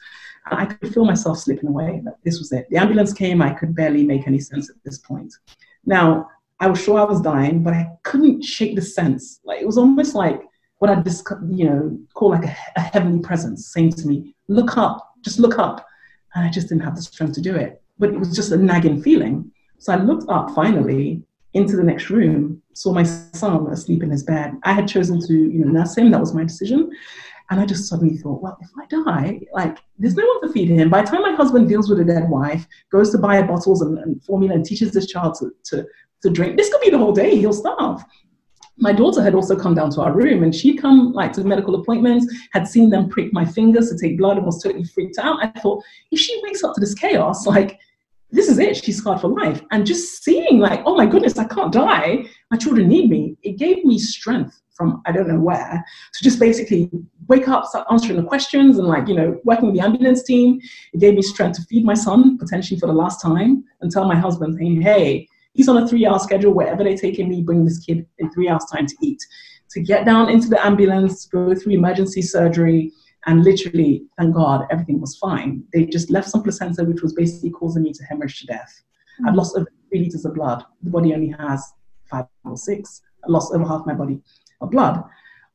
And I could feel myself slipping away. That this was it. The ambulance came. I could barely make any sense at this point. Now, I was sure I was dying, but I couldn't shake the sense. Like it was almost like what I'd just, you know, call like a, a heavenly presence saying to me, look up, just look up. And I just didn't have the strength to do it. But it was just a nagging feeling. So I looked up finally into the next room, saw my son asleep in his bed. I had chosen to, you know, nurse him. That was my decision. And I just suddenly thought, well, if I die, like, there's no one to feed him. By the time my husband deals with a dead wife, goes to buy bottles and, and formula and teaches this child to, to, to drink, this could be the whole day. He'll starve my daughter had also come down to our room and she'd come like to medical appointments, had seen them prick my fingers to take blood and was totally freaked out. I thought, if she wakes up to this chaos, like this is it. She's scarred for life. And just seeing, like, oh my goodness, I can't die. My children need me. It gave me strength from I don't know where to just basically wake up, start answering the questions, and like, you know, working with the ambulance team. It gave me strength to feed my son potentially for the last time and tell my husband, hey, hey, he's on a three hour schedule. Wherever they take him, me, bring this kid in three hours' time to eat. To get down into the ambulance, go through emergency surgery, and literally, thank God, everything was fine. They just left some placenta, which was basically causing me to hemorrhage to death. Mm-hmm. I'd lost over three liters of blood. The body only has five or six. I lost over half my body of blood.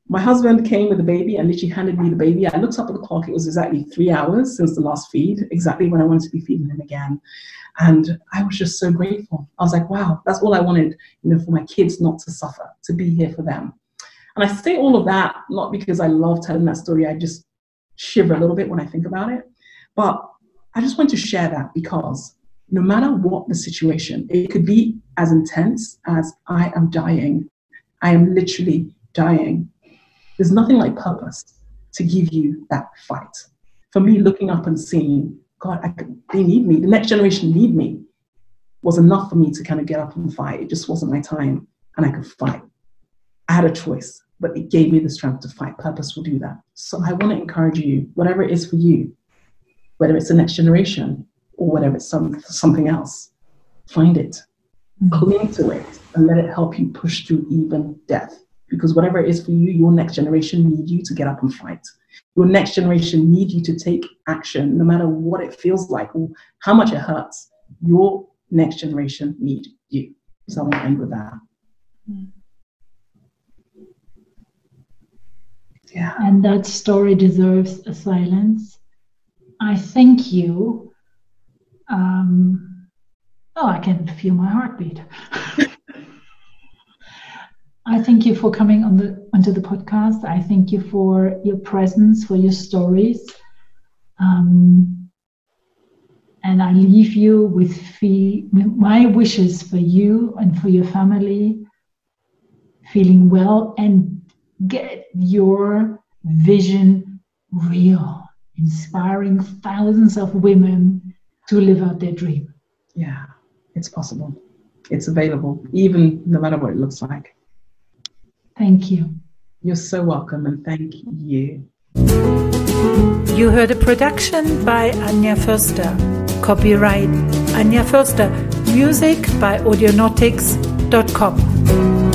My husband came with the baby and literally handed me the baby. I looked up at the clock. It was exactly three hours since the last feed, exactly when I wanted to be feeding him again. And I was just so grateful. I was like, wow, that's all I wanted, you know, for my kids not to suffer, to be here for them. And I say all of that not because I love telling that story. I just shiver a little bit when I think about it. But I just want to share that because no matter what the situation, it could be as intense as I am dying. I am literally dying. There's nothing like purpose to give you that fight. For me, looking up and seeing, God, I, they need me. The next generation need me was enough for me to kind of get up and fight. It just wasn't my time, and I could fight. I had a choice, but it gave me the strength to fight. Purpose will do that. So I want to encourage you, whatever it is for you, whether it's the next generation or whatever it's some, something else, find it, mm-hmm. cling to it, and let it help you push through even death. Because whatever it is for you, your next generation need you to get up and fight. Your next generation need you to take action, no matter what it feels like or how much it hurts. Your next generation need you. So I want to end with that. Yeah. And that story deserves a silence. I thank you. Um, oh, I can feel my heartbeat. I thank you for coming on the onto the podcast. I thank you for your presence, for your stories. Um, and I leave you with fee- my wishes for you and for your family, feeling well and get your vision real, inspiring thousands of women to live out their dream. Yeah, it's possible. It's available, even no matter what it looks like. Thank you. You're so welcome, and thank you. You heard a production by Anja Förster. Copyright Anja Förster. Music by Audionautics.com.